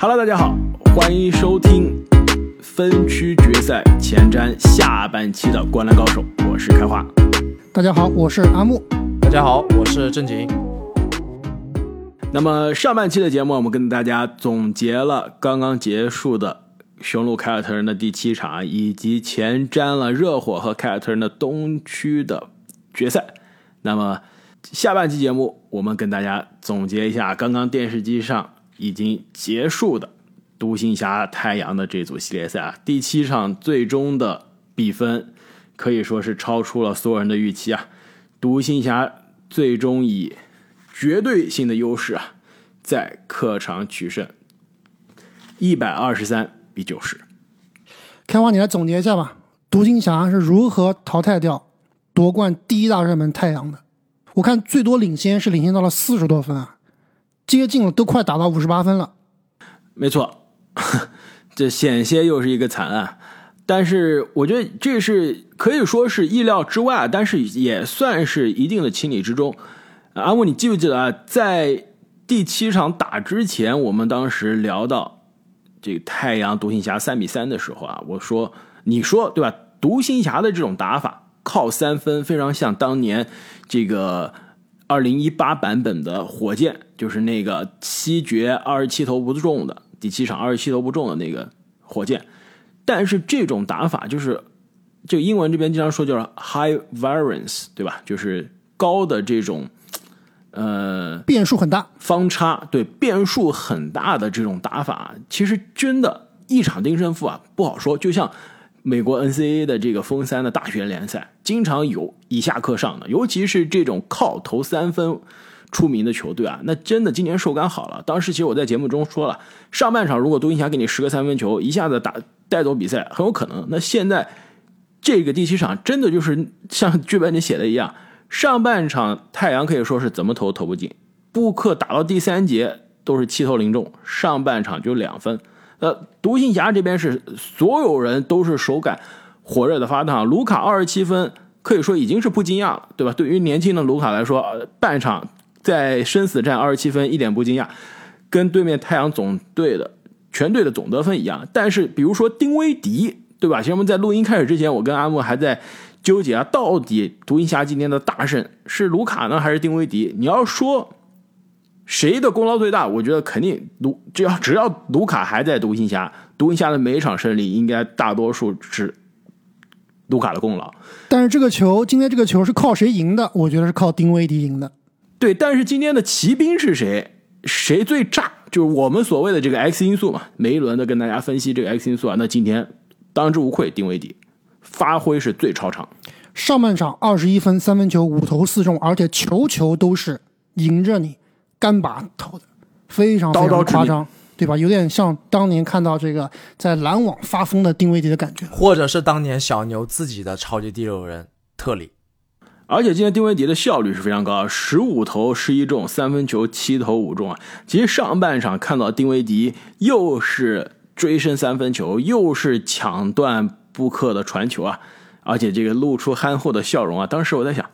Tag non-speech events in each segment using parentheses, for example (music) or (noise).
Hello，大家好，欢迎收听分区决赛前瞻下半期的《灌篮高手》，我是开花。大家好，我是阿木。大家好，我是正经。那么上半期的节目，我们跟大家总结了刚刚结束的雄鹿凯尔特人的第七场，以及前瞻了热火和凯尔特人的东区的决赛。那么下半期节目，我们跟大家总结一下刚刚电视机上。已经结束的独行侠太阳的这组系列赛啊，第七场最终的比分可以说是超出了所有人的预期啊！独行侠最终以绝对性的优势啊，在客场取胜，一百二十三比九十。开花，你来总结一下吧，独行侠是如何淘汰掉夺冠第一大热门太阳的？我看最多领先是领先到了四十多分啊。接近了，都快打到五十八分了。没错，(laughs) 这险些又是一个惨案。但是我觉得这是可以说是意料之外，但是也算是一定的情理之中。阿木，你记不记得啊？在第七场打之前，我们当时聊到这个太阳独行侠三比三的时候啊，我说你说对吧？独行侠的这种打法靠三分，非常像当年这个。二零一八版本的火箭就是那个七绝二十七投不中的第七场二十七投不中的那个火箭，但是这种打法就是这个英文这边经常说就是 high variance，对吧？就是高的这种呃变数很大方差，对变数很大的这种打法，其实真的一场定胜负啊不好说，就像。美国 NCAA 的这个封三的大学联赛，经常有以下课上的，尤其是这种靠投三分出名的球队啊，那真的今年手感好了。当时其实我在节目中说了，上半场如果独行侠给你十个三分球，一下子打带走比赛很有可能。那现在这个第七场真的就是像剧本里写的一样，上半场太阳可以说是怎么投投不进，布克打到第三节都是七投零中，上半场就两分。呃，独行侠这边是所有人都是手感火热的发烫，卢卡二十七分可以说已经是不惊讶了，对吧？对于年轻的卢卡来说，半场在生死战二十七分一点不惊讶，跟对面太阳总队的全队的总得分一样。但是比如说丁威迪，对吧？其实我们在录音开始之前，我跟阿木还在纠结啊，到底独行侠今天的大胜是卢卡呢，还是丁威迪？你要说。谁的功劳最大？我觉得肯定卢，只要只要卢卡还在独行侠，独行侠的每一场胜利应该大多数是卢卡的功劳。但是这个球，今天这个球是靠谁赢的？我觉得是靠丁威迪赢的。对，但是今天的骑兵是谁？谁最炸？就是我们所谓的这个 X 因素嘛。每一轮的跟大家分析这个 X 因素啊。那今天当之无愧，丁威迪发挥是最超常。上半场二十一分，三分球五投四中，而且球球都是迎着你。干拔头的非常非常夸张，对吧？有点像当年看到这个在篮网发疯的丁威迪的感觉，或者是当年小牛自己的超级第六人特里。而且今天丁威迪的效率是非常高，十五投十一中，三分球七投五中啊！其实上半场看到丁威迪又是追身三分球，又是抢断布克的传球啊，而且这个露出憨厚的笑容啊！当时我在想。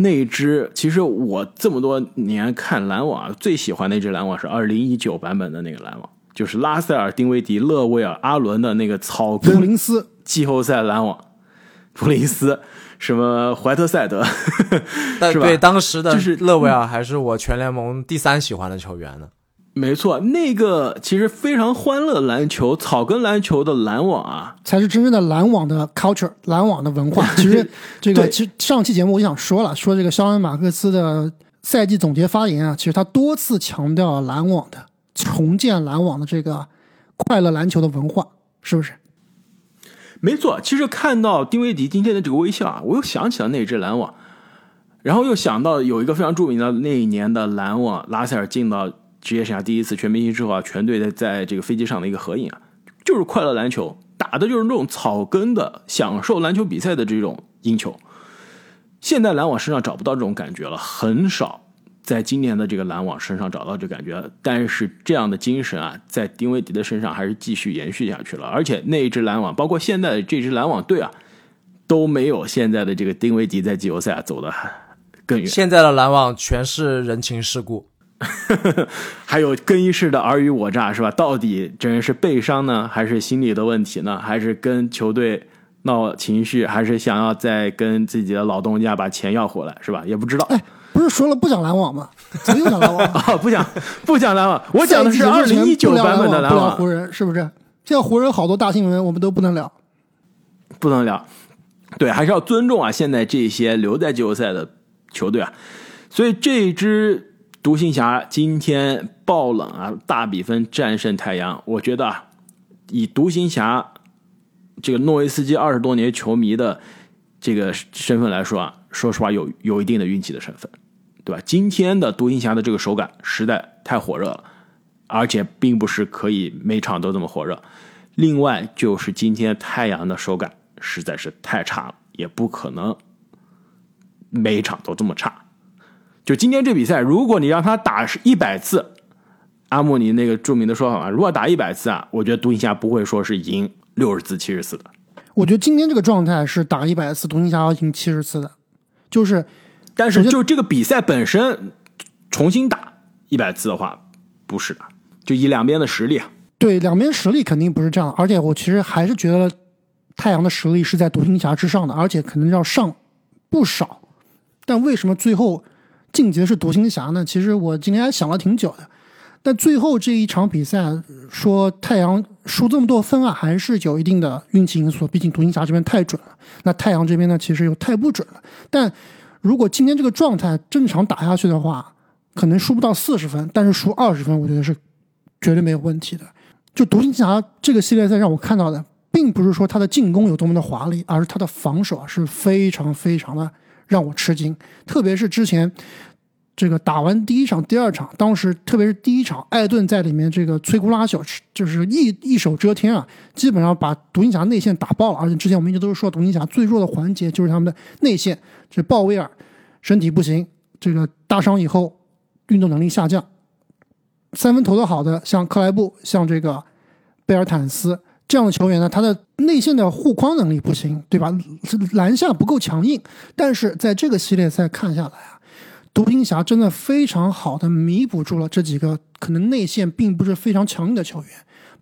那支其实我这么多年看篮网最喜欢那支篮网是二零一九版本的那个篮网，就是拉塞尔、丁威迪、勒维尔、阿伦的那个草根普林斯季后赛篮网，普林斯什么怀特塞德，是吧？对，当时的就是勒维尔还是我全联盟第三喜欢的球员呢。没错，那个其实非常欢乐篮球、草根篮球的篮网啊，才是真正的篮网的 culture，篮网的文化。其实 (laughs) 这个，其实上期节目我想说了，说这个肖恩·马克思的赛季总结发言啊，其实他多次强调篮网的重建篮网的这个快乐篮球的文化，是不是？没错，其实看到丁威迪今天的这个微笑啊，我又想起了那支篮网，然后又想到有一个非常著名的那一年的篮网，拉塞尔进到。职业生涯第一次全明星之后啊，全队在在这个飞机上的一个合影啊，就是快乐篮球，打的就是那种草根的享受篮球比赛的这种赢球。现在篮网身上找不到这种感觉了，很少在今年的这个篮网身上找到这感觉。但是这样的精神啊，在丁威迪的身上还是继续延续下去了。而且那一支篮网，包括现在的这支篮网队啊，都没有现在的这个丁威迪在季后赛走的更远。现在的篮网全是人情世故。(laughs) 还有更衣室的尔虞我诈是吧？到底这人是背伤呢，还是心理的问题呢？还是跟球队闹情绪，还是想要再跟自己的老东家把钱要回来是吧？也不知道。哎，不是说了不讲篮网吗？怎么又讲篮网？啊，(laughs) 不讲不讲篮网，(laughs) 我讲的是二零一九版本的篮网。湖人是不是？现在湖人好多大新闻我们都不能聊，不能聊。对，还是要尊重啊！现在这些留在季后赛的球队啊，所以这支独行侠今天爆冷啊，大比分战胜太阳。我觉得啊，以独行侠这个诺维斯基二十多年球迷的这个身份来说啊，说实话有有一定的运气的成分，对吧？今天的独行侠的这个手感实在太火热了，而且并不是可以每场都这么火热。另外就是今天太阳的手感。实在是太差了，也不可能每场都这么差。就今天这比赛，如果你让他打是一百次，阿莫尼那个著名的说法嘛，如果打一百次啊，我觉得独行侠不会说是赢六十次、七十次的。我觉得今天这个状态是打一百次，独行侠要赢七十次的。就是，但是就这个比赛本身重新打一百次的话，不是的。就以两边的实力啊，对，两边实力肯定不是这样。而且我其实还是觉得。太阳的实力是在独行侠之上的，而且可能要上不少。但为什么最后晋级的是独行侠呢？其实我今天还想了挺久的。但最后这一场比赛，说太阳输这么多分啊，还是有一定的运气因素。毕竟独行侠这边太准了，那太阳这边呢，其实又太不准了。但如果今天这个状态正常打下去的话，可能输不到四十分，但是输二十分，我觉得是绝对没有问题的。就独行侠这个系列赛让我看到的。并不是说他的进攻有多么的华丽，而是他的防守啊是非常非常的让我吃惊。特别是之前这个打完第一场、第二场，当时特别是第一场，艾顿在里面这个摧枯拉朽，就是一一手遮天啊，基本上把独行侠内线打爆了。而且之前我们一直都是说，独行侠最弱的环节就是他们的内线，这鲍威尔身体不行，这个大伤以后运动能力下降，三分投的好的像克莱布，像这个贝尔坦斯。这样的球员呢，他的内线的护框能力不行，对吧？篮下不够强硬。但是在这个系列赛看下来啊，独行侠真的非常好的弥补住了这几个可能内线并不是非常强硬的球员，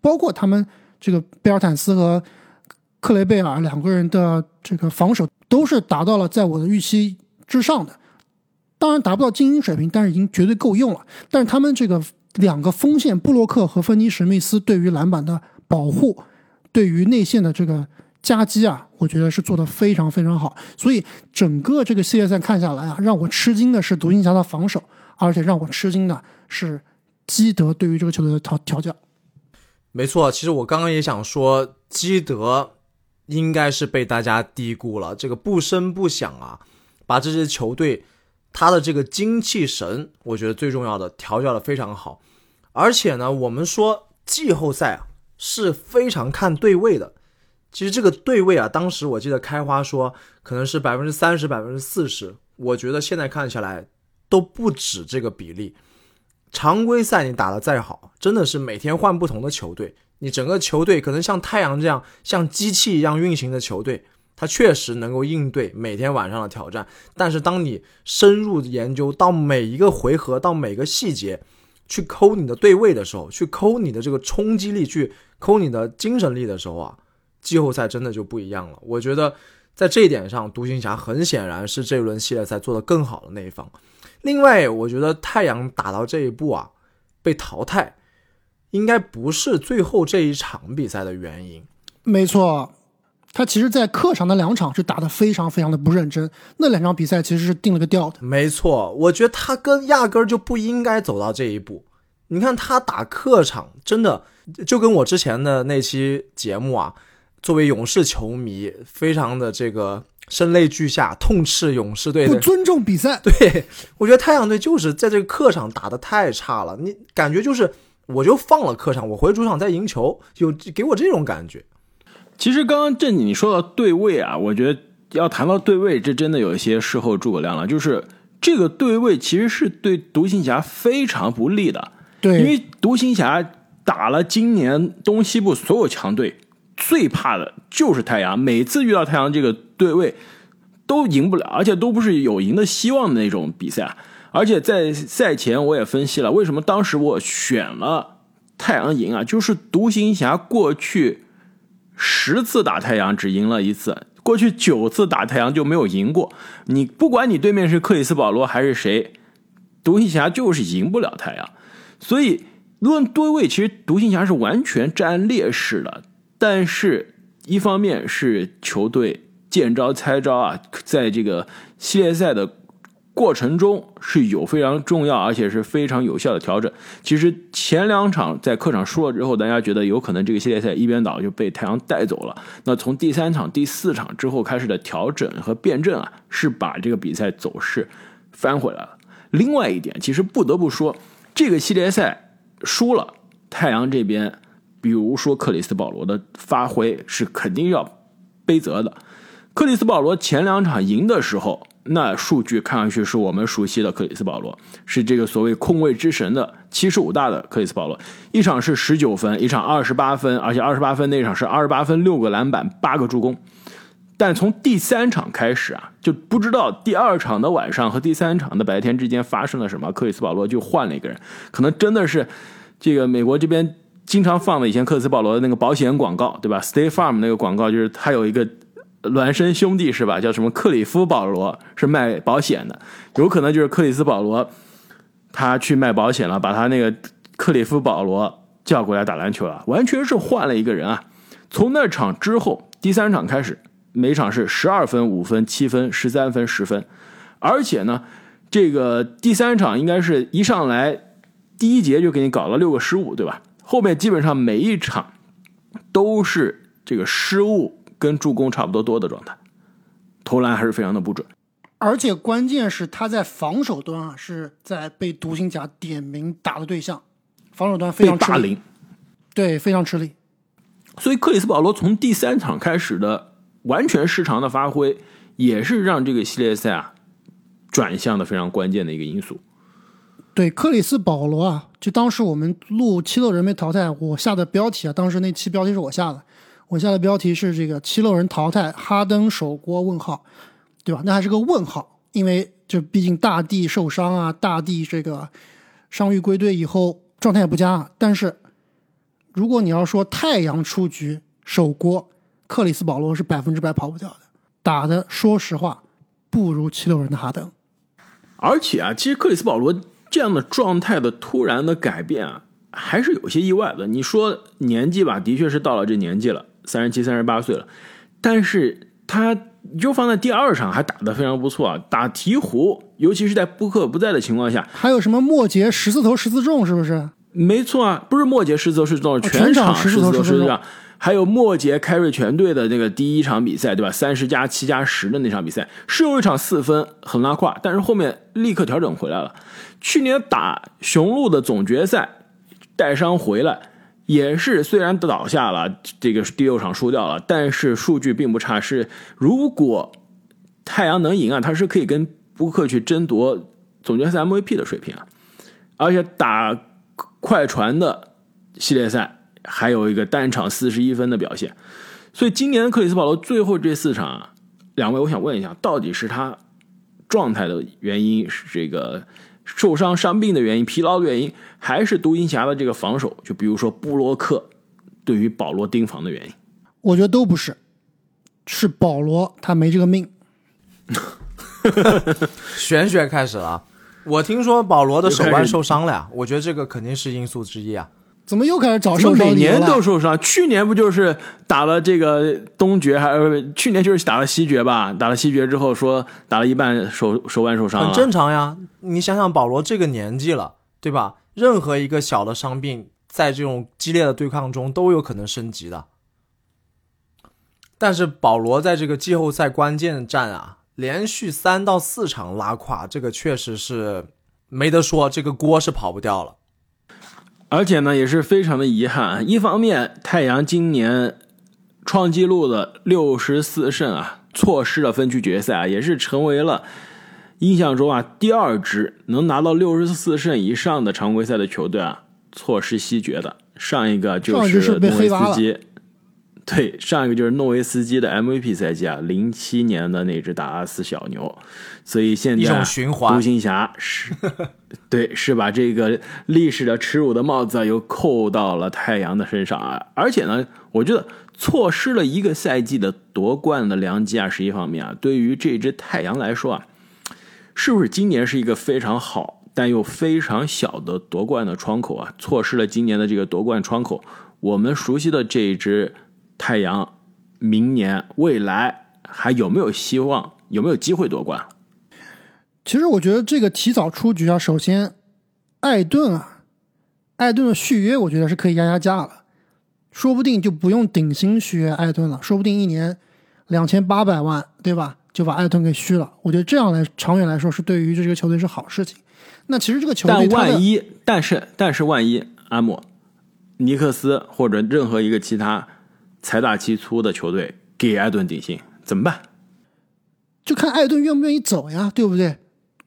包括他们这个贝尔坦斯和克雷贝尔两个人的这个防守都是达到了在我的预期之上的。当然达不到精英水平，但是已经绝对够用了。但是他们这个两个锋线布洛克和芬尼史密斯对于篮板的保护。对于内线的这个夹击啊，我觉得是做的非常非常好。所以整个这个系列赛看下来啊，让我吃惊的是独行侠的防守，而且让我吃惊的是基德对于这个球队的调调教。没错，其实我刚刚也想说，基德应该是被大家低估了。这个不声不响啊，把这支球队他的这个精气神，我觉得最重要的调教的非常好。而且呢，我们说季后赛啊。是非常看对位的，其实这个对位啊，当时我记得开花说可能是百分之三十、百分之四十，我觉得现在看起来都不止这个比例。常规赛你打得再好，真的是每天换不同的球队，你整个球队可能像太阳这样像机器一样运行的球队，它确实能够应对每天晚上的挑战。但是当你深入研究到每一个回合，到每个细节。去抠你的对位的时候，去抠你的这个冲击力，去抠你的精神力的时候啊，季后赛真的就不一样了。我觉得在这一点上，独行侠很显然是这一轮系列赛做得更好的那一方。另外，我觉得太阳打到这一步啊，被淘汰，应该不是最后这一场比赛的原因。没错。他其实，在客场的两场是打得非常非常的不认真，那两场比赛其实是定了个调的。没错，我觉得他跟压根儿就不应该走到这一步。你看他打客场，真的就跟我之前的那期节目啊，作为勇士球迷，非常的这个声泪俱下，痛斥勇士队不尊重比赛。(laughs) 对我觉得太阳队就是在这个客场打得太差了，你感觉就是我就放了客场，我回主场再赢球，有给我这种感觉。其实刚刚正经你说到对位啊，我觉得要谈到对位，这真的有一些事后诸葛亮了。就是这个对位其实是对独行侠非常不利的，对，因为独行侠打了今年东西部所有强队，最怕的就是太阳，每次遇到太阳这个对位都赢不了，而且都不是有赢的希望的那种比赛。而且在赛前我也分析了，为什么当时我选了太阳赢啊？就是独行侠过去十次打太阳只赢了一次，过去九次打太阳就没有赢过。你不管你对面是克里斯保罗还是谁，独行侠就是赢不了太阳。所以论对位，其实独行侠是完全占劣势的。但是，一方面是球队见招拆招啊，在这个系列赛的。过程中是有非常重要而且是非常有效的调整。其实前两场在客场输了之后，大家觉得有可能这个系列赛一边倒就被太阳带走了。那从第三场、第四场之后开始的调整和辩证啊，是把这个比赛走势翻回来了。另外一点，其实不得不说，这个系列赛输了，太阳这边，比如说克里斯保罗的发挥是肯定要背责的。克里斯保罗前两场赢的时候。那数据看上去是我们熟悉的克里斯保罗，是这个所谓控卫之神的七十五大的克里斯保罗，一场是十九分，一场二十八分，而且二十八分那场是二十八分六个篮板八个助攻。但从第三场开始啊，就不知道第二场的晚上和第三场的白天之间发生了什么，克里斯保罗就换了一个人，可能真的是这个美国这边经常放的以前克里斯保罗的那个保险广告，对吧？Stay Farm 那个广告就是他有一个。孪生兄弟是吧？叫什么克里夫保罗是卖保险的，有可能就是克里斯保罗，他去卖保险了，把他那个克里夫保罗叫过来打篮球了，完全是换了一个人啊！从那场之后，第三场开始，每场是十二分、五分、七分、十三分、十分，而且呢，这个第三场应该是一上来第一节就给你搞了六个失误，对吧？后面基本上每一场都是这个失误。跟助攻差不多多的状态，投篮还是非常的不准，而且关键是他在防守端啊是在被独行侠点名打的对象，防守端非常吃力，对，非常吃力。所以克里斯保罗从第三场开始的完全失常的发挥，也是让这个系列赛啊转向的非常关键的一个因素。对，克里斯保罗啊，就当时我们录七六人被淘汰，我下的标题啊，当时那期标题是我下的。我下的标题是这个七六人淘汰哈登首锅问号，对吧？那还是个问号，因为就毕竟大帝受伤啊，大帝这个伤愈归队以后状态也不佳。啊但是如果你要说太阳出局首锅，克里斯保罗是百分之百跑不掉的，打的说实话不如七六人的哈登。而且啊，其实克里斯保罗这样的状态的突然的改变啊，还是有些意外的。你说年纪吧，的确是到了这年纪了。三十七、三十八岁了，但是他就放在第二场还打得非常不错啊！打鹈鹕，尤其是在布克不在的情况下，还有什么末节十四投十四中，是不是？没错啊，不是末节十四投十四中，全场十四投十四中。还有末节凯瑞全队的那个第一场比赛，对吧？三十加七加十的那场比赛，是有一场四分很拉胯，但是后面立刻调整回来了。去年打雄鹿的总决赛带伤回来。也是，虽然倒下了，这个第六场输掉了，但是数据并不差。是如果太阳能赢啊，他是可以跟布克去争夺总决赛 MVP 的水平啊。而且打快船的系列赛还有一个单场四十一分的表现，所以今年克里斯保罗最后这四场，两位我想问一下，到底是他状态的原因，是这个？受伤伤病的原因、疲劳的原因，还是独行侠的这个防守？就比如说布洛克对于保罗盯防的原因，我觉得都不是，是保罗他没这个命。(laughs) 玄学开始了，我听说保罗的手腕受伤了呀，我觉得这个肯定是因素之一啊。怎么又开始找受伤？每年都受伤，去年不就是打了这个东决，还是去年就是打了西决吧？打了西决之后说打了一半手手腕受伤，很正常呀。你想想保罗这个年纪了，对吧？任何一个小的伤病，在这种激烈的对抗中都有可能升级的。但是保罗在这个季后赛关键战啊，连续三到四场拉胯，这个确实是没得说，这个锅是跑不掉了。而且呢，也是非常的遗憾。一方面，太阳今年创纪录的六十四胜啊，错失了分区决赛啊，也是成为了印象中啊第二支能拿到六十四胜以上的常规赛的球队啊，错失西决的。上一个就是诺维斯基，对，上一个就是诺维斯基的 MVP 赛季啊，零七年的那只达拉斯小牛，所以现在一种循环独行侠是，(laughs) 对，是把这个历史的耻辱的帽子又扣到了太阳的身上啊，而且呢，我觉得错失了一个赛季的夺冠的良机啊，是一方面啊，对于这支太阳来说啊，是不是今年是一个非常好但又非常小的夺冠的窗口啊？错失了今年的这个夺冠窗口，我们熟悉的这一支。太阳明年未来还有没有希望？有没有机会夺冠？其实我觉得这个提早出局啊，首先，艾顿啊，艾顿的续约我觉得是可以压压价了，说不定就不用顶薪续约艾顿了，说不定一年两千八百万，对吧？就把艾顿给续了。我觉得这样来长远来说是对于这个球队是好事情。那其实这个球队，但万一，但是但是万一阿姆尼克斯或者任何一个其他。财大气粗的球队给艾顿顶薪怎么办？就看艾顿愿不愿意走呀，对不对？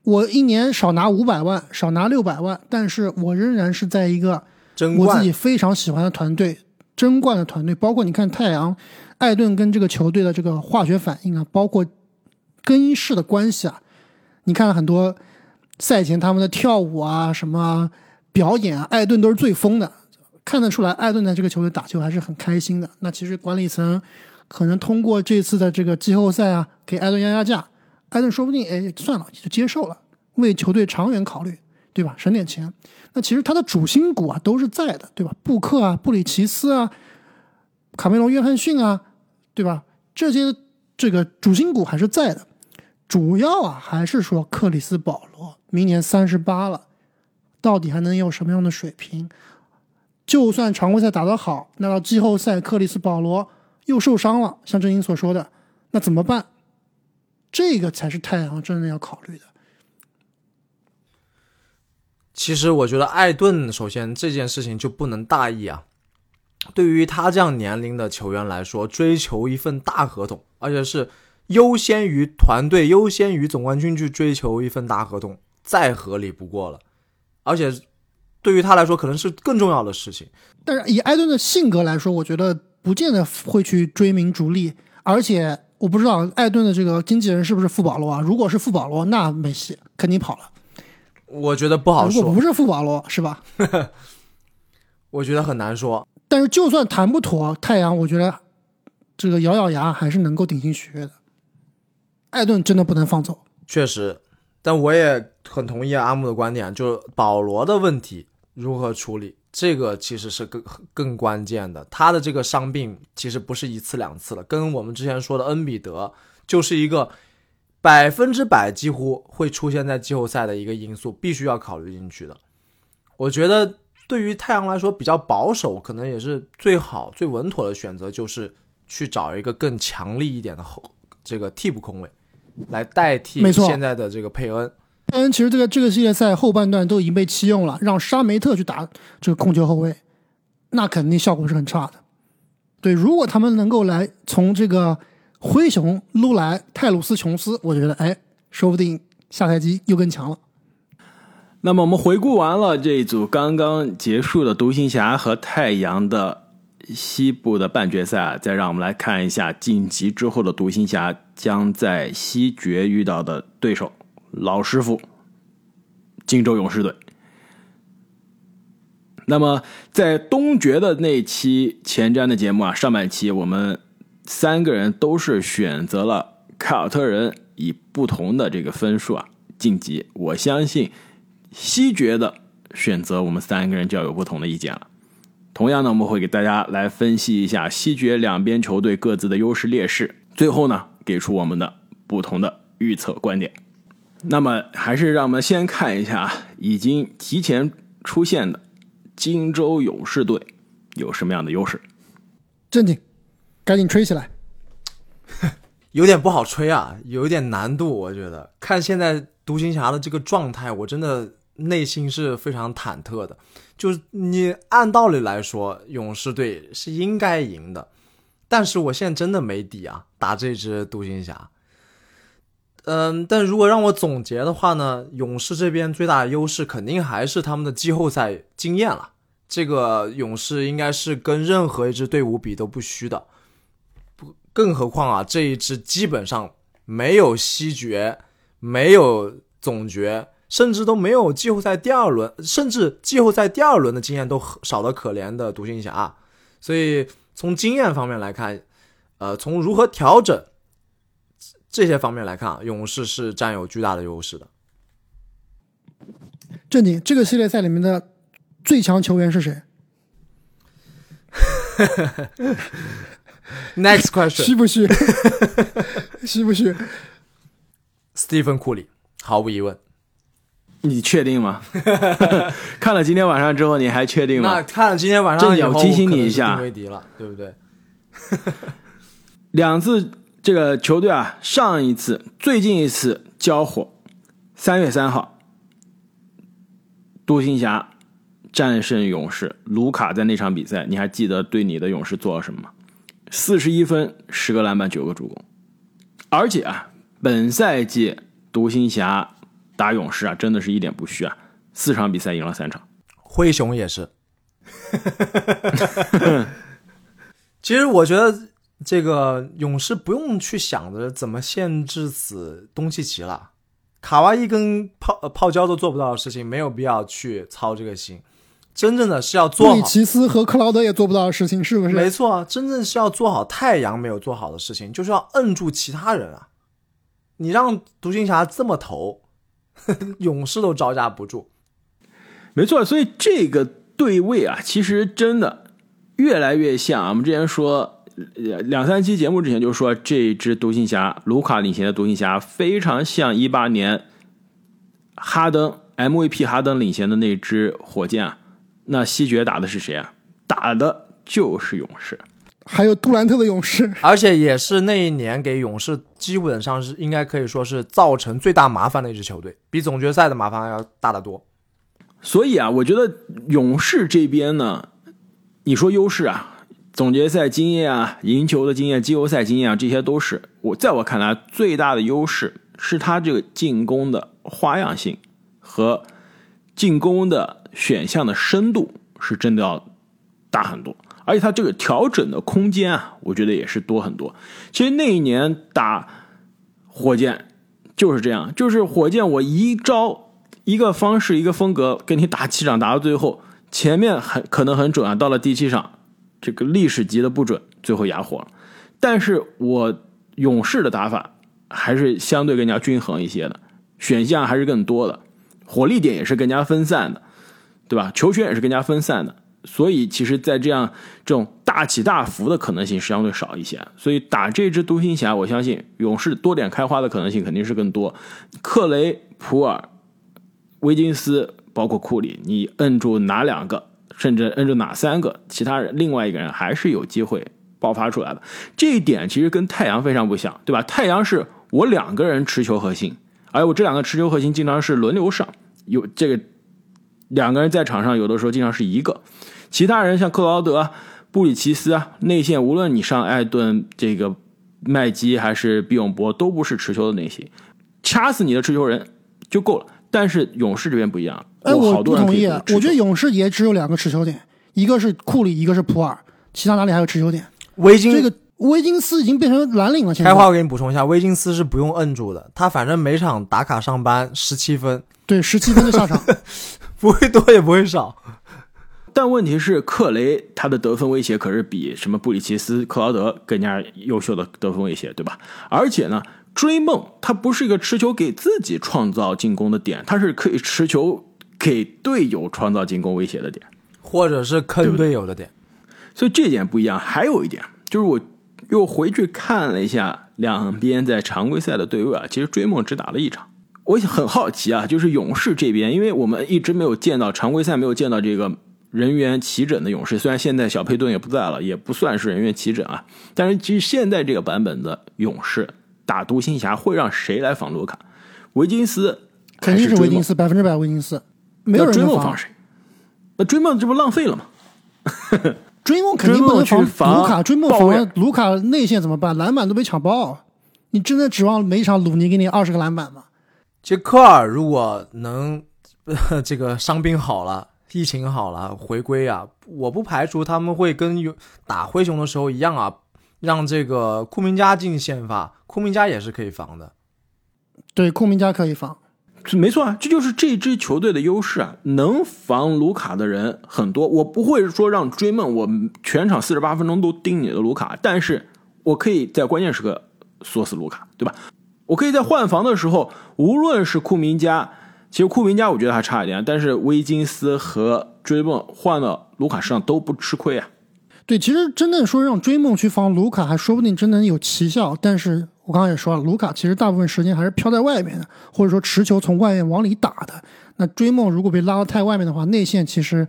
我一年少拿五百万，少拿六百万，但是我仍然是在一个我自己非常喜欢的团队争冠的团队。包括你看太阳，艾顿跟这个球队的这个化学反应啊，包括更衣室的关系啊，你看很多赛前他们的跳舞啊，什么表演啊，艾顿都是最疯的。看得出来，艾顿在这个球队打球还是很开心的。那其实管理层可能通过这次的这个季后赛啊，给艾顿压压价，艾顿说不定哎算了就接受了，为球队长远考虑，对吧？省点钱。那其实他的主心骨啊都是在的，对吧？布克啊、布里奇斯啊、卡梅隆·约翰逊啊，对吧？这些这个主心骨还是在的。主要啊还是说克里斯·保罗明年三十八了，到底还能有什么样的水平？就算常规赛打得好，那到季后赛，克里斯保罗又受伤了，像郑英所说的，那怎么办？这个才是太阳真正要考虑的。其实我觉得艾顿首先这件事情就不能大意啊。对于他这样年龄的球员来说，追求一份大合同，而且是优先于团队、优先于总冠军去追求一份大合同，再合理不过了，而且。对于他来说，可能是更重要的事情。但是以艾顿的性格来说，我觉得不见得会去追名逐利。而且我不知道艾顿的这个经纪人是不是富保罗啊？如果是富保罗，那没戏，肯定跑了。我觉得不好说。如果不是富保罗，是吧？(laughs) 我觉得很难说。但是就算谈不妥，太阳我觉得这个咬咬牙还是能够顶薪续约的。艾顿真的不能放走。确实。但我也很同意阿木的观点，就是保罗的问题如何处理，这个其实是更更关键的。他的这个伤病其实不是一次两次了，跟我们之前说的恩比德就是一个百分之百几乎会出现在季后赛的一个因素，必须要考虑进去的。我觉得对于太阳来说比较保守，可能也是最好最稳妥的选择，就是去找一个更强力一点的后这个替补空位。来代替现在的这个佩恩，佩恩其实这个这个系列赛后半段都已经被弃用了，让沙梅特去打这个控球后卫，那肯定效果是很差的。对，如果他们能够来从这个灰熊撸来泰鲁斯琼斯，我觉得哎，说不定下赛季又更强了。那么我们回顾完了这一组刚刚结束的独行侠和太阳的。西部的半决赛，再让我们来看一下晋级之后的独行侠将在西决遇到的对手——老师傅金州勇士队。那么在东决的那期前瞻的节目啊，上半期我们三个人都是选择了凯尔特人以不同的这个分数啊晋级。我相信西决的选择，我们三个人就要有不同的意见了。同样呢，我们会给大家来分析一下西决两边球队各自的优势劣势，最后呢给出我们的不同的预测观点。那么，还是让我们先看一下已经提前出现的荆州勇士队有什么样的优势。正经，赶紧吹起来。(laughs) 有点不好吹啊，有一点难度。我觉得看现在独行侠的这个状态，我真的内心是非常忐忑的。就是你按道理来说，勇士队是应该赢的，但是我现在真的没底啊，打这只独行侠。嗯，但如果让我总结的话呢，勇士这边最大的优势肯定还是他们的季后赛经验了。这个勇士应该是跟任何一支队伍比都不虚的。不更何况啊，这一支基本上没有西决，没有总决，甚至都没有季后赛第二轮，甚至季后赛第二轮的经验都少得可怜的独行侠。所以从经验方面来看，呃，从如何调整这些方面来看啊，勇士是占有巨大的优势的。正经，这个系列赛里面的最强球员是谁？(laughs) Next question，虚不虚？(laughs) 虚不虚？斯蒂芬库里，毫无疑问。你确定吗？(laughs) 看了今天晚上之后，你还确定吗那吗？看了今天晚上以后，正经我提醒你一下定威迪了，对不对？两次这个球队啊，上一次、最近一次交火，三月三号，独行侠战胜勇士。卢卡在那场比赛，你还记得对你的勇士做了什么吗？四十一分，十个篮板，九个助攻。而且啊，本赛季独行侠打勇士啊，真的是一点不虚啊，四场比赛赢了三场。灰熊也是。(laughs) 其实我觉得这个勇士不用去想着怎么限制死东契奇了，卡哇伊跟泡呃泡椒都做不到的事情，没有必要去操这个心。真正的是要做好，里奇斯和克劳德也做不到的事情，是不是？没错啊，真正是要做好太阳没有做好的事情，就是要摁住其他人啊。你让独行侠这么投，(laughs) 勇士都招架不住。没错，所以这个对位啊，其实真的越来越像啊。我们之前说，呃两三期节目之前就说，这支独行侠卢卡领衔的独行侠非常像一八年哈登 MVP 哈登领衔的那支火箭啊。那西决打的是谁啊？打的就是勇士。还有杜兰特的勇士，而且也是那一年给勇士基本上是应该可以说是造成最大麻烦的一支球队，比总决赛的麻烦要大得多。所以啊，我觉得勇士这边呢，你说优势啊，总决赛经验啊，赢球的经验、季后赛经验啊，这些都是我在我看来最大的优势，是他这个进攻的花样性和进攻的选项的深度是真的要大很多，而且他这个调整的空间啊，我觉得也是多很多。其实那一年打火箭就是这样，就是火箭我一招。一个方式，一个风格，跟你打七场，打到最后，前面很可能很准啊，到了第七场，这个历史级的不准，最后哑火了。但是我勇士的打法还是相对更加均衡一些的，选项还是更多的，火力点也是更加分散的，对吧？球权也是更加分散的，所以其实，在这样这种大起大伏的可能性相对少一些。所以打这支独行侠，我相信勇士多点开花的可能性肯定是更多。克雷普尔。威金斯包括库里，你摁住哪两个，甚至摁住哪三个，其他人另外一个人还是有机会爆发出来的。这一点其实跟太阳非常不像，对吧？太阳是我两个人持球核心，而我这两个持球核心经常是轮流上，有这个两个人在场上，有的时候经常是一个，其他人像克劳德、布里奇斯啊，内线无论你上艾顿、这个麦基还是比永博，都不是持球的内线，掐死你的持球人就够了。但是勇士这边不一样，哎，我好多人不同意。我觉得勇士也只有两个持球点，一个是库里，一个是普尔，其他哪里还有持球点？维金这个维金斯已经变成蓝领了，现在开话我给你补充一下，维金斯是不用摁住的，他反正每场打卡上班十七分，对十七分就下场。(laughs) 不会多也不会少。但问题是，克雷他的得分威胁可是比什么布里奇斯、克劳德更加优秀的得分威胁，对吧？而且呢，追梦他不是一个持球给自己创造进攻的点，他是可以持球给队友创造进攻威胁的点。或者是坑队友的点。所以这点不一样。还有一点就是，我又回去看了一下两边在常规赛的对位啊，其实追梦只打了一场。我很好奇啊，就是勇士这边，因为我们一直没有见到常规赛没有见到这个人员齐整的勇士，虽然现在小佩顿也不在了，也不算是人员齐整啊，但是其实现在这个版本的勇士打独行侠会让谁来防卢卡？维金斯肯定？是维金斯，百分之百维金斯，没有人能防。追梦防谁？那追梦这不浪费了吗？(laughs) 追梦肯定不能追梦去防卢卡，追梦防卢卡内线怎么办？篮板都被抢爆，你真的指望每一场鲁尼给你二十个篮板吗？其实科尔如果能、呃、(laughs) 这个伤病好了，疫情好了，回归啊，我不排除他们会跟有打灰熊的时候一样啊，让这个库明加进先发，库明加也是可以防的。对，库明加可以防。没错啊，这就是这支球队的优势啊，能防卢卡的人很多。我不会说让追梦，我全场四十八分钟都盯你的卢卡，但是我可以在关键时刻锁死卢卡，对吧？我可以在换防的时候，无论是库明加，其实库明加我觉得还差一点，但是威金斯和追梦换了卢卡身上都不吃亏啊。对，其实真的说让追梦去防卢卡，还说不定真能有奇效。但是我刚刚也说了，卢卡其实大部分时间还是飘在外面的，或者说持球从外面往里打的。那追梦如果被拉到太外面的话，内线其实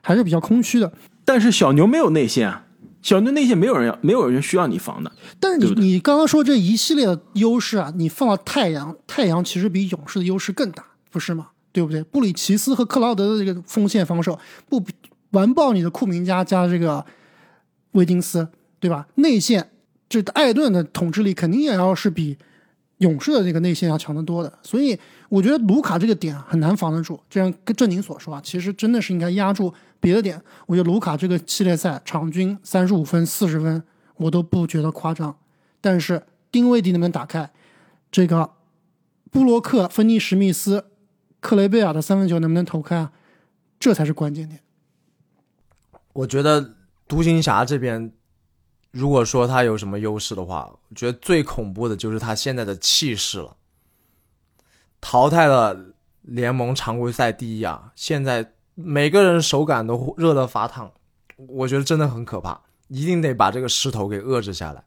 还是比较空虚的。但是小牛没有内线啊，小牛内线没有人要，没有人需要你防的。但是你你刚刚说这一系列的优势啊，你放到太阳，太阳其实比勇士的优势更大，不是吗？对不对？布里奇斯和克劳德的这个锋线防守，不完爆你的库明加加这个。威金斯，对吧？内线这艾顿的统治力肯定也要是比勇士的这个内线要强得多的，所以我觉得卢卡这个点很难防得住。就像跟正宁所说啊，其实真的是应该压住别的点。我觉得卢卡这个系列赛场均三十五分、四十分，我都不觉得夸张。但是定位点能不能打开？这个布洛克、芬尼、史密斯、克雷贝尔的三分球能不能投开啊？这才是关键点。我觉得。独行侠这边，如果说他有什么优势的话，我觉得最恐怖的就是他现在的气势了。淘汰了联盟常规赛第一啊，现在每个人手感都热得发烫，我觉得真的很可怕，一定得把这个势头给遏制下来。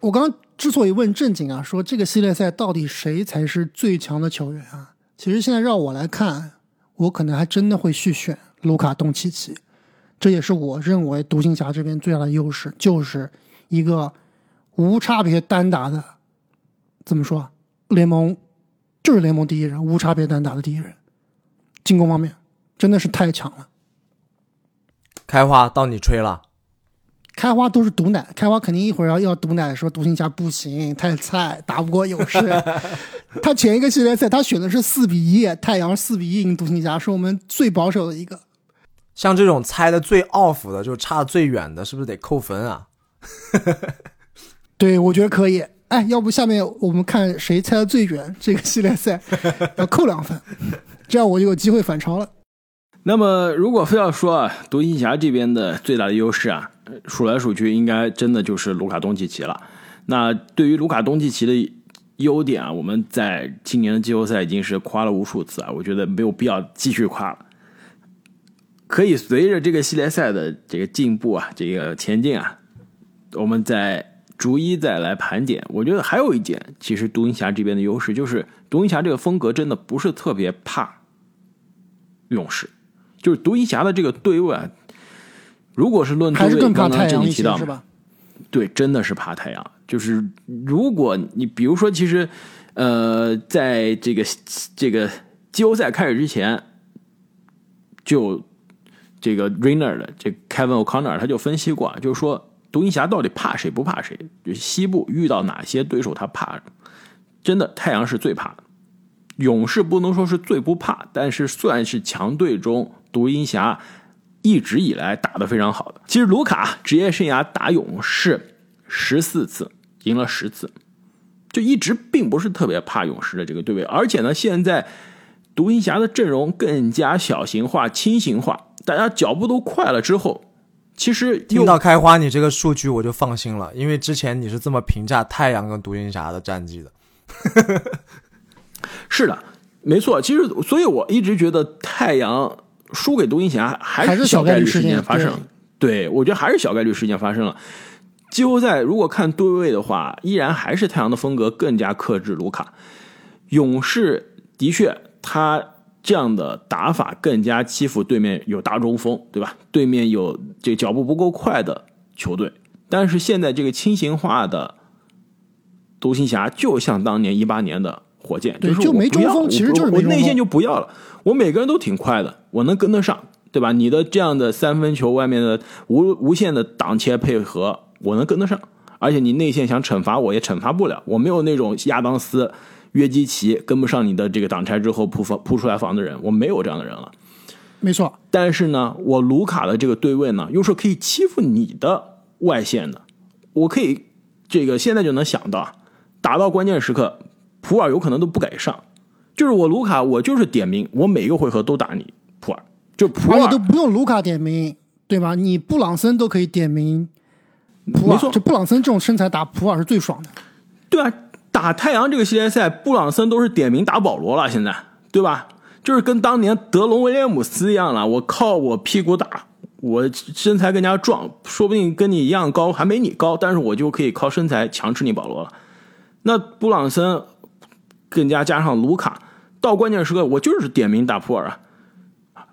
我刚之所以问正经啊，说这个系列赛到底谁才是最强的球员啊？其实现在让我来看，我可能还真的会去选卢卡东契奇。这也是我认为独行侠这边最大的优势，就是一个无差别单打的，怎么说？联盟就是联盟第一人，无差别单打的第一人，进攻方面真的是太强了。开花到你吹了，开花都是毒奶，开花肯定一会儿要要毒奶，说独行侠不行，太菜，打不过勇士。(laughs) 他前一个系列赛他选的是四比一，太阳四比一赢独行侠，是我们最保守的一个。像这种猜的最 off 的，就差的最远的，是不是得扣分啊？(laughs) 对，我觉得可以。哎，要不下面我们看谁猜的最远，这个系列赛要扣两分，(laughs) 这样我就有机会反超了。那么，如果非要说啊，独行侠这边的最大的优势啊，数来数去，应该真的就是卢卡东契奇了。那对于卢卡东契奇的优点啊，我们在今年的季后赛已经是夸了无数次啊，我觉得没有必要继续夸了。可以随着这个系列赛的这个进步啊，这个前进啊，我们再逐一再来盘点。我觉得还有一点，其实独行侠这边的优势就是，独行侠这个风格真的不是特别怕勇士，就是独行侠的这个对位啊，如果是论对位，刚刚这里提到吧？对，真的是怕太阳。就是如果你比如说，其实呃，在这个这个季后赛开始之前就。这个 Rainer 的这 Kevin O'Connor 他就分析过，就是说独行侠到底怕谁不怕谁？就西部遇到哪些对手他怕？真的太阳是最怕的，勇士不能说是最不怕，但是算是强队中独行侠一直以来打的非常好的。其实卢卡职业生涯打勇士十四次，赢了十次，就一直并不是特别怕勇士的这个对位。而且呢，现在独行侠的阵容更加小型化、轻型化。大家脚步都快了之后，其实听到开花你这个数据我就放心了，因为之前你是这么评价太阳跟独行侠的战绩的。(laughs) 是的，没错。其实，所以我一直觉得太阳输给独行侠还是小概率事件发生。对，我觉得还是小概率事件发生了。季后赛如果看对位的话，依然还是太阳的风格更加克制卢卡。勇士的确他。这样的打法更加欺负对面有大中锋，对吧？对面有这脚步不够快的球队。但是现在这个轻型化的独行侠，就像当年一八年的火箭，就是没中锋，其实就是我内线就不要了，我每个人都挺快的，我能跟得上，对吧？你的这样的三分球外面的无无限的挡切配合，我能跟得上，而且你内线想惩罚我也惩罚不了，我没有那种亚当斯。约基奇跟不上你的这个挡拆之后扑防扑出来防的人，我没有这样的人了。没错，但是呢，我卢卡的这个对位呢，又是可以欺负你的外线的。我可以这个现在就能想到，打到关键时刻，普尔有可能都不敢上。就是我卢卡，我就是点名，我每个回合都打你普尔，就普尔都不用卢卡点名，对吧？你布朗森都可以点名普尔，没错就布朗森这种身材打普尔是最爽的。对啊，打太阳这个系列赛，布朗森都是点名打保罗了，现在对吧？就是跟当年德隆威廉姆斯一样了，我靠我屁股打，我身材更加壮，说不定跟你一样高，还没你高，但是我就可以靠身材强吃你保罗了。那布朗森更加加上卢卡，到关键时刻我就是点名打普尔啊！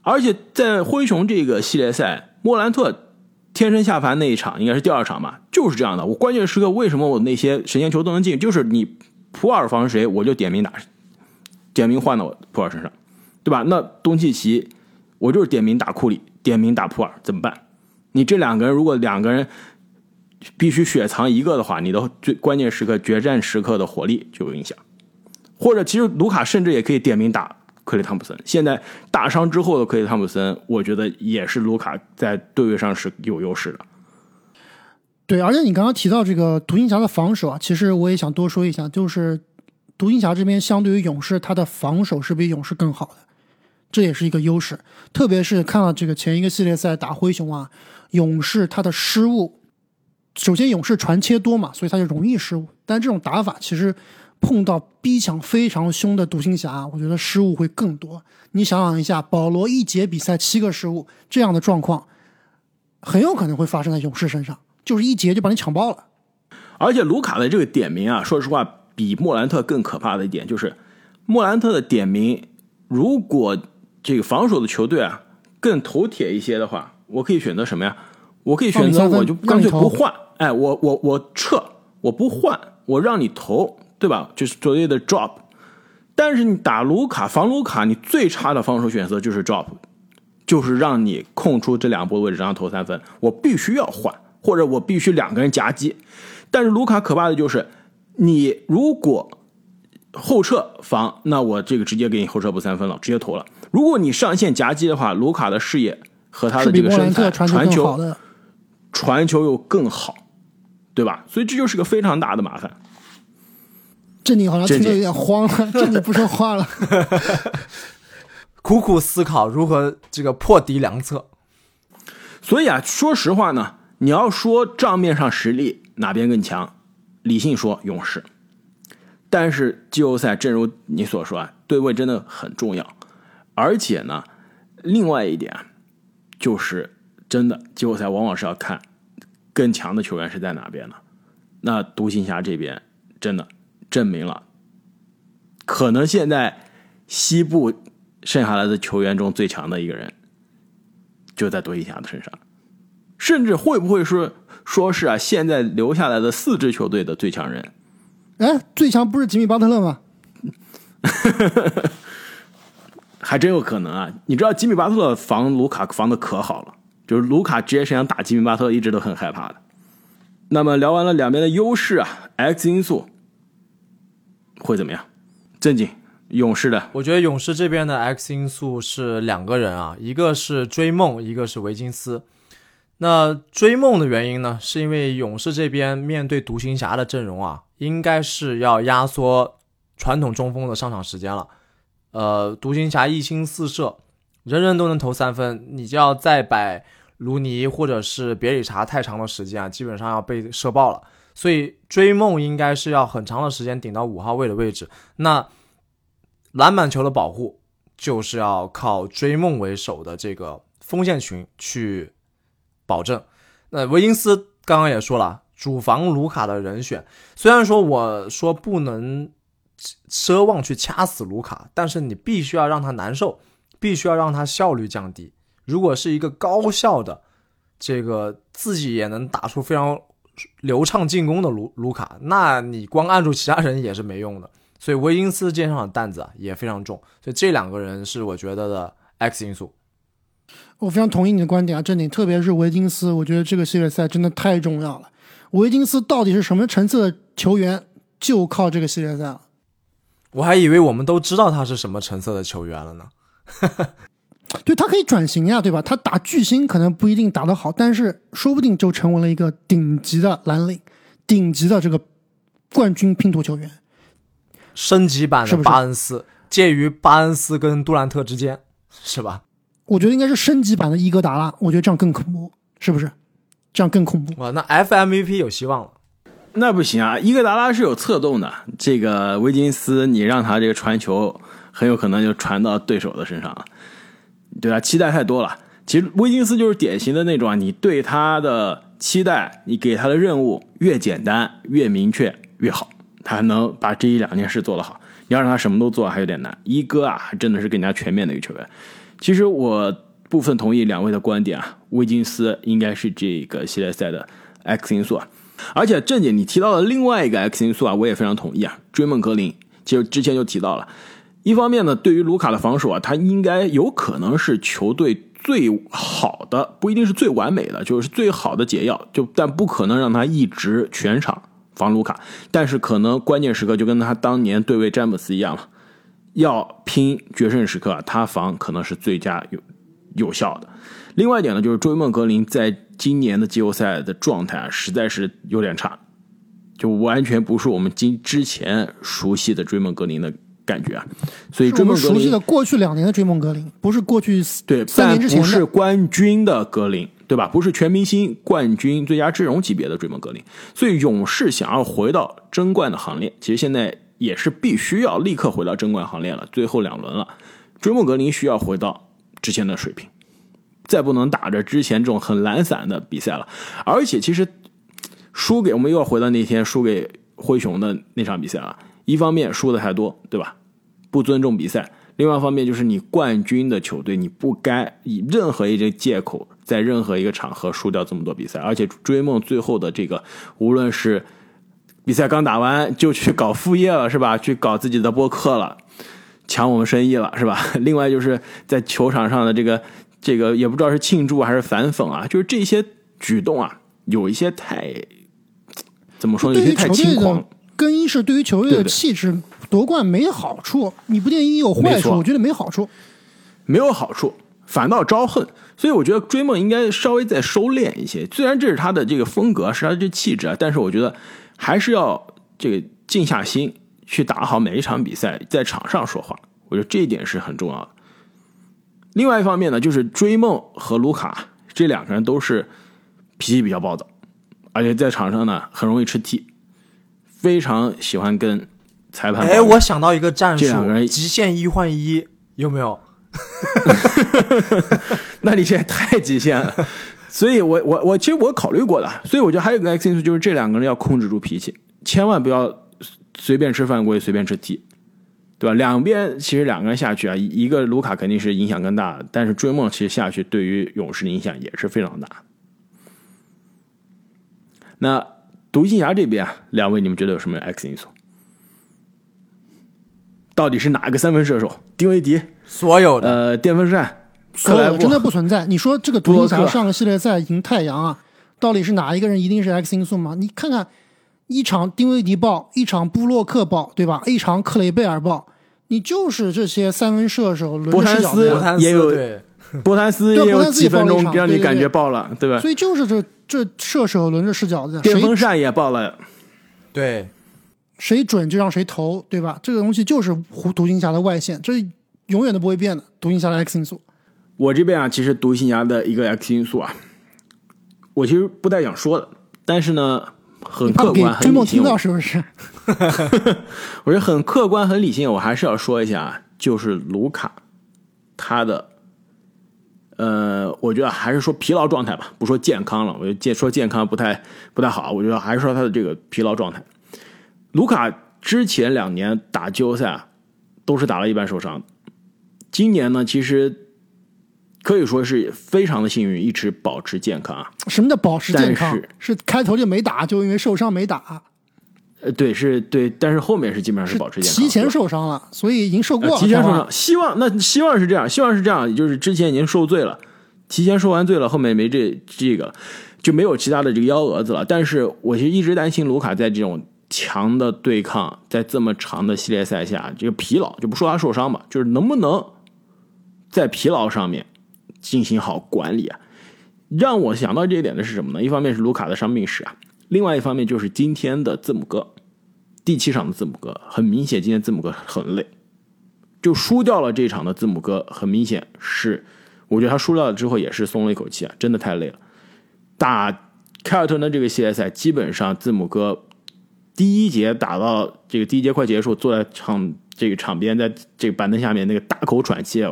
而且在灰熊这个系列赛，莫兰特天神下凡那一场应该是第二场吧，就是这样的。我关键时刻为什么我那些神仙球都能进，就是你普尔防谁，我就点名打，点名换到普尔身上，对吧？那东契奇，我就是点名打库里，点名打普尔，怎么办？你这两个人如果两个人必须雪藏一个的话，你的最关键时刻、决战时刻的火力就有影响。或者其实卢卡甚至也可以点名打克里汤普森。现在大伤之后的克里汤普森，我觉得也是卢卡在对位上是有优势的。对，而且你刚刚提到这个独行侠的防守啊，其实我也想多说一下，就是独行侠这边相对于勇士，他的防守是比勇士更好的，这也是一个优势。特别是看了这个前一个系列赛打灰熊啊，勇士他的失误，首先勇士传切多嘛，所以他就容易失误，但这种打法其实碰到逼抢非常凶的独行侠，我觉得失误会更多。你想想一下，保罗一节比赛七个失误这样的状况，很有可能会发生在勇士身上。就是一节就把你抢爆了。而且卢卡的这个点名啊，说实话比莫兰特更可怕的一点就是，莫兰特的点名，如果这个防守的球队啊更头铁一些的话，我可以选择什么呀？我可以选择我就干脆不换，哎，我我我撤，我不换，我让你投，对吧？就是所谓的 drop。但是你打卢卡防卢卡，你最差的防守选择就是 drop，就是让你空出这两波位置让他投三分，我必须要换。或者我必须两个人夹击，但是卢卡可怕的就是，你如果后撤防，那我这个直接给你后撤步三分了，直接投了。如果你上线夹击的话，卢卡的视野和他的这个身材传球传球又更好，对吧？所以这就是个非常大的麻烦。这你好像听着有点慌了，(laughs) 这你不说话了，(laughs) 苦苦思考如何这个破敌良策。所以啊，说实话呢。你要说账面上实力哪边更强，理性说勇士。但是季后赛正如你所说啊，对位真的很重要。而且呢，另外一点就是真的季后赛往往是要看更强的球员是在哪边的。那独行侠这边真的证明了，可能现在西部剩下来的球员中最强的一个人就在独行侠的身上。甚至会不会说说是啊？现在留下来的四支球队的最强人，哎，最强不是吉米巴特勒吗？(laughs) 还真有可能啊！你知道吉米巴特勒防卢卡防的可好了，就是卢卡职业生涯打吉米巴特勒，一直都很害怕的。那么聊完了两边的优势啊，X 因素会怎么样？正经勇士的，我觉得勇士这边的 X 因素是两个人啊，一个是追梦，一个是维金斯。那追梦的原因呢，是因为勇士这边面对独行侠的阵容啊，应该是要压缩传统中锋的上场时间了。呃，独行侠一心四射，人人都能投三分，你就要再摆卢尼或者是别里查太长的时间啊，基本上要被射爆了。所以追梦应该是要很长的时间顶到五号位的位置。那篮板球的保护就是要靠追梦为首的这个锋线群去。保证，那维金斯刚刚也说了，主防卢卡的人选。虽然说我说不能奢望去掐死卢卡，但是你必须要让他难受，必须要让他效率降低。如果是一个高效的，这个自己也能打出非常流畅进攻的卢卢卡，那你光按住其他人也是没用的。所以维金斯肩上的担子啊也非常重。所以这两个人是我觉得的 X 因素。我非常同意你的观点啊，这里，特别是维金斯，我觉得这个系列赛真的太重要了。维金斯到底是什么层次的球员，就靠这个系列赛了。我还以为我们都知道他是什么成色的球员了呢。对他可以转型呀，对吧？他打巨星可能不一定打得好，但是说不定就成为了一个顶级的蓝领。顶级的这个冠军拼图球员。升级版的是不是巴恩斯，介于巴恩斯跟杜兰特之间，是吧？我觉得应该是升级版的伊戈达拉，我觉得这样更恐怖，是不是？这样更恐怖。哇，那 FMVP 有希望了。那不行啊，伊戈达拉是有策动的。这个威金斯，你让他这个传球，很有可能就传到对手的身上了，对吧？期待太多了。其实威金斯就是典型的那种啊，你对他的期待，你给他的任务越简单、越明确越好，他还能把这一两件事做得好。你要让他什么都做，还有点难。一哥啊，真的是更加全面的一个球员。其实我部分同意两位的观点啊，威金斯应该是这个系列赛的 X 因素啊。而且正姐你提到的另外一个 X 因素啊，我也非常同意啊。追梦格林，其实之前就提到了，一方面呢，对于卢卡的防守啊，他应该有可能是球队最好的，不一定是最完美的，就是最好的解药，就但不可能让他一直全场防卢卡，但是可能关键时刻就跟他当年对位詹姆斯一样了，要拼决胜时刻啊，他防可能是最佳有有效的。另外一点呢，就是追梦格林在今年的季后赛的状态啊，实在是有点差，就完全不是我们今之前熟悉的追梦格林的感觉啊。所以追梦格林熟悉的过去两年的追梦格林，不是过去对，三年之前是。冠军的格林，对吧？不是全明星冠军、最佳阵容级别的追梦格林。所以勇士想要回到争冠的行列，其实现在也是必须要立刻回到争冠行列了。最后两轮了，追梦格林需要回到之前的水平，再不能打着之前这种很懒散的比赛了。而且其实输给我们又要回到那天输给灰熊的那场比赛了。一方面输的太多，对吧？不尊重比赛。另外一方面就是你冠军的球队，你不该以任何一个借口在任何一个场合输掉这么多比赛。而且追梦最后的这个，无论是比赛刚打完就去搞副业了，是吧？去搞自己的播客了，抢我们生意了，是吧？(laughs) 另外就是在球场上的这个这个，也不知道是庆祝还是反讽啊，就是这些举动啊，有一些太怎么说？有些太轻狂。更衣室，对于球队的气质，夺冠没好处。你不建议有坏处，我觉得没好处。没有好处，反倒招恨。所以我觉得追梦应该稍微再收敛一些。虽然这是他的这个风格，是他的这气质啊，但是我觉得还是要这个静下心去打好每一场比赛，在场上说话。我觉得这一点是很重要的。另外一方面呢，就是追梦和卢卡这两个人都是脾气比较暴躁，而且在场上呢很容易吃 T，非常喜欢跟裁判哎，我想到一个战术极限一换一，有没有？(laughs) 那你这也太极限了。所以我我我其实我考虑过的，所以我觉得还有一个 X 因素就是这两个人要控制住脾气，千万不要随便吃犯规，随便吃 T，对吧？两边其实两个人下去啊，一一个卢卡肯定是影响更大的，但是追梦其实下去对于勇士的影响也是非常大。那独行侠这边啊，两位你们觉得有什么 X 因素？到底是哪个三分射手？丁威迪、所有的，呃，电风扇、所有的真的不存在。你说这个独行侠上个系列赛赢太阳啊，到底是哪一个人一定是 X 因素吗？你看看，一场丁威迪爆，一场布洛克爆，对吧？一场克雷贝尔爆，你就是这些三分射手轮博坦斯着视角的呀。博坦斯也有对，波坦斯也有几分钟也爆了一场让你感觉爆了，对吧？所以就是这这射手轮着视角的，电风扇也爆了，对，谁准就让谁投，对吧？这个东西就是独独行侠的外线，这永远都不会变的。独行侠的 X 因素，我这边啊，其实独行侠的一个 X 因素啊，我其实不太想说的，但是呢，很客观、很追梦听。到是不是？(laughs) 我觉得很客观、很理性，我还是要说一下啊，就是卢卡他的，呃，我觉得还是说疲劳状态吧，不说健康了，我就健说健康不太不太好，我觉得还是说他的这个疲劳状态。卢卡之前两年打季后赛啊，都是打了一半受伤，今年呢，其实可以说是非常的幸运，一直保持健康啊。什么叫保持健康？是开头就没打，就因为受伤没打，呃，对，是对，但是后面是基本上是是保持健康，提前受伤了，所以已经受过呃了。提前受伤，希望那希望是这样，希望是这样，就是之前已经受罪了，提前受完罪了，后面没这这个就没有其他的这个幺蛾子了。但是我其实一直担心卢卡在这种强的对抗，在这么长的系列赛下，这个疲劳就不说他受伤吧，就是能不能在疲劳上面进行好管理啊？让我想到这一点的是什么呢？一方面是卢卡的伤病史啊，另外一方面就是今天的字母哥，第七场的字母哥，很明显今天字母哥很累，就输掉了这场的字母哥，很明显是，我觉得他输掉了之后也是松了一口气啊，真的太累了。打凯尔特人的这个系列赛，基本上字母哥第一节打到这个第一节快结束，坐在场这个场边，在这个板凳下面那个大口喘气，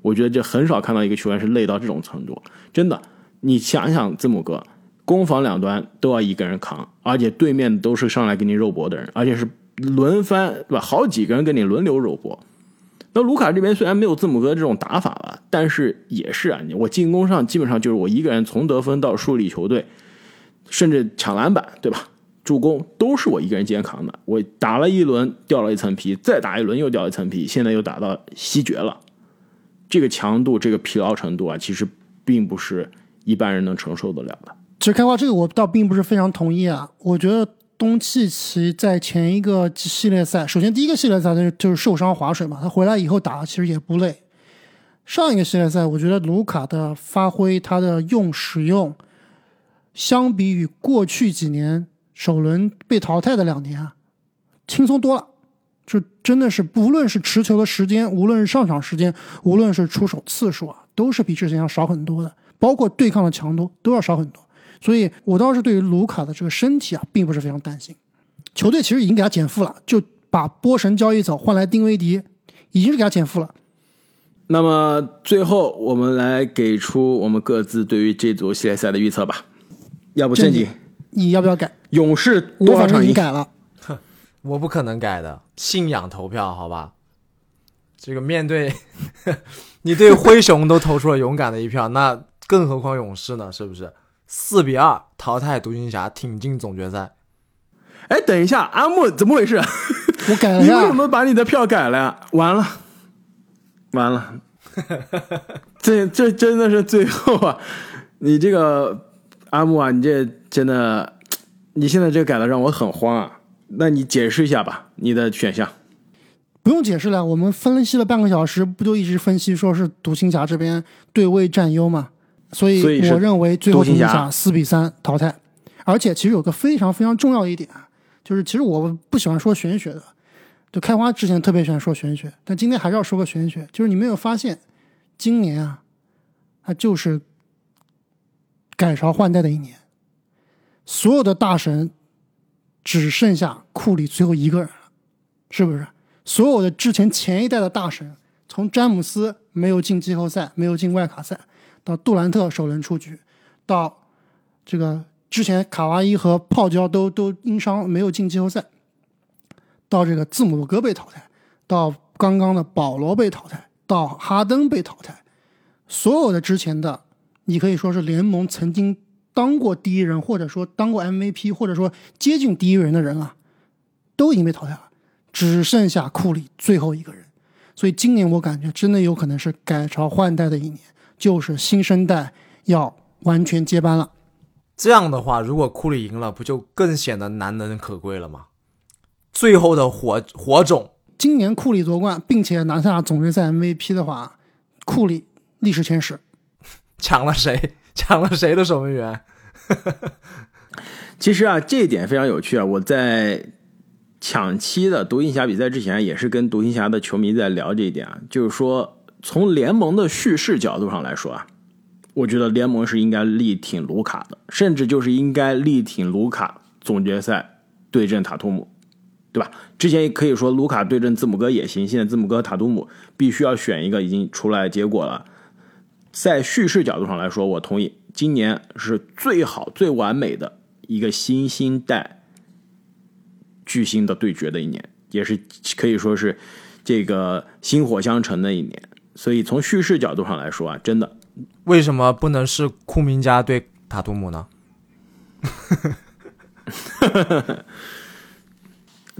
我觉得这很少看到一个球员是累到这种程度，真的。你想想字母哥。攻防两端都要一个人扛，而且对面都是上来给你肉搏的人，而且是轮番，对吧？好几个人跟你轮流肉搏。那卢卡这边虽然没有字母哥这种打法吧，但是也是啊，我进攻上基本上就是我一个人从得分到梳理球队，甚至抢篮板，对吧？助攻都是我一个人肩扛的。我打了一轮掉了一层皮，再打一轮又掉一层皮，现在又打到西决了。这个强度，这个疲劳程度啊，其实并不是一般人能承受得了的。其实开花这个我倒并不是非常同意啊，我觉得东契奇在前一个系列赛，首先第一个系列赛就是就是受伤划水嘛，他回来以后打其实也不累。上一个系列赛，我觉得卢卡的发挥，他的用使用，相比于过去几年首轮被淘汰的两年啊，轻松多了。就真的是无论是持球的时间，无论是上场时间，无论是出手次数啊，都是比之前要少很多的，包括对抗的强度都要少很多。所以，我倒是对于卢卡的这个身体啊，并不是非常担心。球队其实已经给他减负了，就把波神交易走，换来丁威迪，已经是给他减负了。那么最后，我们来给出我们各自对于这组系列赛的预测吧。要不正经，你要不要改？勇士多少场赢？改了，哼，(laughs) 我不可能改的。信仰投票，好吧。这个面对 (laughs) 你对灰熊都投出了勇敢的一票，那更何况勇士呢？是不是？四比二淘汰独行侠，挺进总决赛。哎，等一下，阿木怎么回事？我改了你为什么把你的票改了呀？完了，完了，(laughs) 这这真的是最后啊！你这个阿木啊，你这真的，你现在这改的让我很慌啊！那你解释一下吧，你的选项。不用解释了，我们分析了半个小时，不就一直分析说是独行侠这边对位占优吗？所以我认为最后独行侠四比三淘汰，而且其实有个非常非常重要一点，就是其实我不喜欢说玄学的，就开花之前特别喜欢说玄学，但今天还是要说个玄学，就是你没有发现，今年啊，它就是改朝换代的一年，所有的大神只剩下库里最后一个人了，是不是？所有的之前前一代的大神，从詹姆斯没有进季后赛，没有进外卡赛。到杜兰特首轮出局，到这个之前卡哇伊和泡椒都都因伤没有进季后赛，到这个字母哥被淘汰，到刚刚的保罗被淘汰，到哈登被淘汰，所有的之前的你可以说是联盟曾经当过第一人，或者说当过 MVP，或者说接近第一人的人啊，都已经被淘汰了，只剩下库里最后一个人。所以今年我感觉真的有可能是改朝换代的一年。就是新生代要完全接班了，这样的话，如果库里赢了，不就更显得难能可贵了吗？最后的火火种，今年库里夺冠，并且拿下总决赛 MVP 的话，库里历史前十，(laughs) 抢了谁？(laughs) 抢了谁的守门员？(laughs) 其实啊，这一点非常有趣啊！我在抢七的独行侠比赛之前，也是跟独行侠的球迷在聊这一点啊，就是说。从联盟的叙事角度上来说啊，我觉得联盟是应该力挺卢卡的，甚至就是应该力挺卢卡总决赛对阵塔图姆，对吧？之前也可以说卢卡对阵字母哥也行，现在字母哥塔图姆必须要选一个，已经出来结果了。在叙事角度上来说，我同意，今年是最好最完美的一个新星代巨星的对决的一年，也是可以说是这个薪火相承的一年。所以从叙事角度上来说啊，真的，为什么不能是库明加对塔图姆呢？(laughs)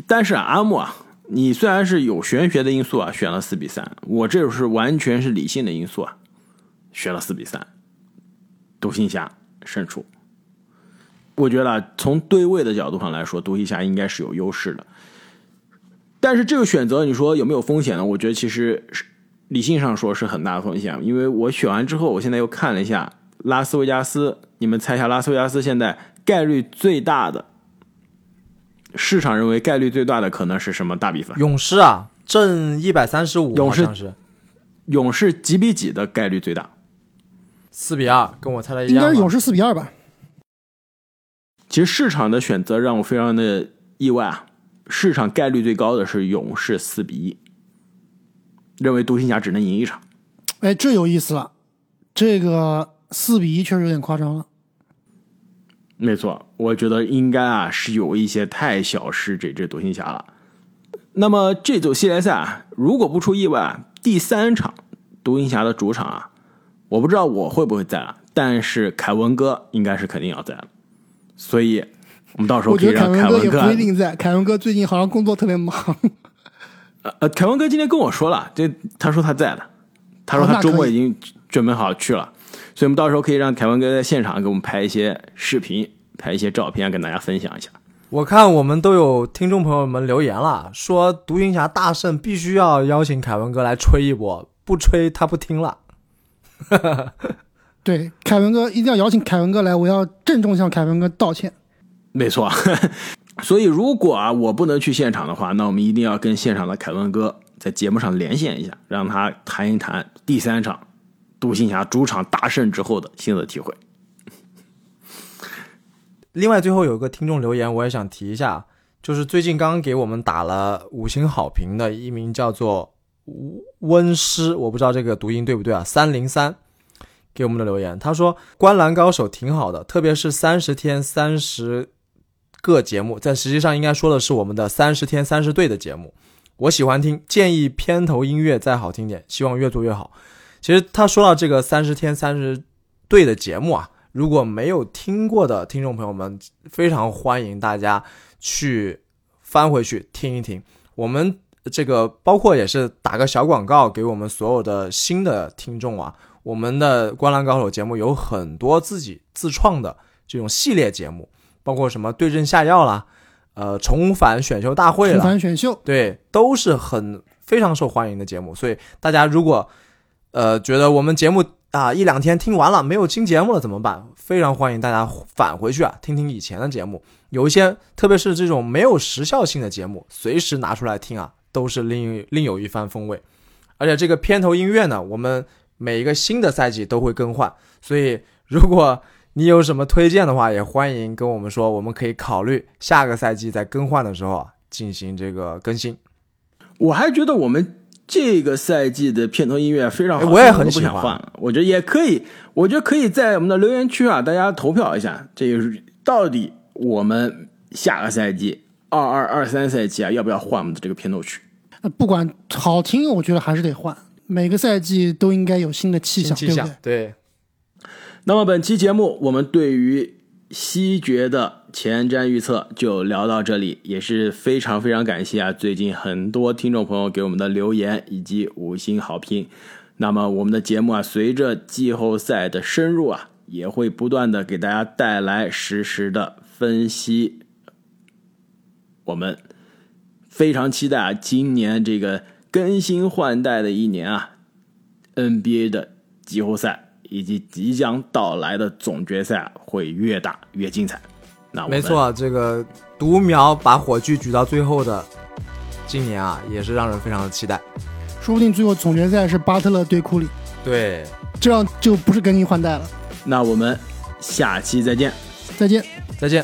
但是啊，阿木啊，你虽然是有玄学的因素啊，选了四比三，我这是完全是理性的因素啊，选了四比三，独行侠胜出。我觉得从对位的角度上来说，独行侠应该是有优势的。但是这个选择，你说有没有风险呢？我觉得其实是。理性上说是很大的风险，因为我选完之后，我现在又看了一下拉斯维加斯，你们猜一下拉斯维加斯现在概率最大的，市场认为概率最大的可能是什么大比分？勇士啊，正一百三十五，勇士是勇士几比几的概率最大？四比二，跟我猜的一样啊。应该是勇士四比二吧？其实市场的选择让我非常的意外啊！市场概率最高的是勇士四比一，认为独行侠只能赢一场。哎，这有意思了，这个四比一确实有点夸张了。没错，我觉得应该啊是有一些太小视这支独行侠了。那么这组系列赛啊，如果不出意外啊，第三场独行侠的主场啊，我不知道我会不会在啊，但是凯文哥应该是肯定要在了，所以我们到时候我觉得凯可以让凯文哥也哥不一定在，凯文哥最近好像工作特别忙。呃，凯文哥今天跟我说了，这他说他在的，他说他周末已经准备好去了，所以我们到时候可以让凯文哥在现场给我们拍一些视频，拍一些照片，跟大家分享一下。我看我们都有听众朋友们留言了，说独行侠大圣必须要邀请凯文哥来吹一波，不吹他不听了。(laughs) 对，凯文哥一定要邀请凯文哥来，我要郑重向凯文哥道歉。没错，所以如果啊我不能去现场的话，那我们一定要跟现场的凯文哥在节目上连线一下，让他谈一谈第三场独行侠主场大胜之后的心得体会。另外，最后有个听众留言，我也想提一下，就是最近刚刚给我们打了五星好评的一名叫做温师，我不知道这个读音对不对啊？三零三给我们的留言，他说《观澜高手》挺好的，特别是三十天三十个节目，但实际上应该说的是我们的三十天三十队的节目，我喜欢听，建议片头音乐再好听点，希望越做越好。其实他说到这个三十天三十队的节目啊。如果没有听过的听众朋友们，非常欢迎大家去翻回去听一听。我们这个包括也是打个小广告，给我们所有的新的听众啊，我们的《观澜高手》节目有很多自己自创的这种系列节目，包括什么对症下药啦，呃，重返选秀大会重了，返选秀，对，都是很非常受欢迎的节目。所以大家如果呃觉得我们节目啊，一两天听完了没有新节目了怎么办？非常欢迎大家返回去啊，听听以前的节目。有一些，特别是这种没有时效性的节目，随时拿出来听啊，都是另另有一番风味。而且这个片头音乐呢，我们每一个新的赛季都会更换，所以如果你有什么推荐的话，也欢迎跟我们说，我们可以考虑下个赛季在更换的时候啊进行这个更新。我还觉得我们这个赛季的片头音乐非常好，哎我也很不喜欢想换了。我觉得也可以，我觉得可以在我们的留言区啊，大家投票一下，这个是到底我们下个赛季二二二三赛季啊，要不要换我们的这个片头曲？呃不管好听，我觉得还是得换。每个赛季都应该有新的气象，气象对不对？对，那么本期节目，我们对于西决的前瞻预测就聊到这里，也是非常非常感谢啊！最近很多听众朋友给我们的留言以及五星好评。那么我们的节目啊，随着季后赛的深入啊，也会不断的给大家带来实时的分析。我们非常期待啊，今年这个更新换代的一年啊，NBA 的季后赛以及即将到来的总决赛啊会越打越精彩。那没，错，这个独苗把火炬举到最后的今年啊，也是让人非常的期待。说不定最后总决赛是巴特勒对库里，对，这样就不是更新换代了。那我们下期再见。再见。再见。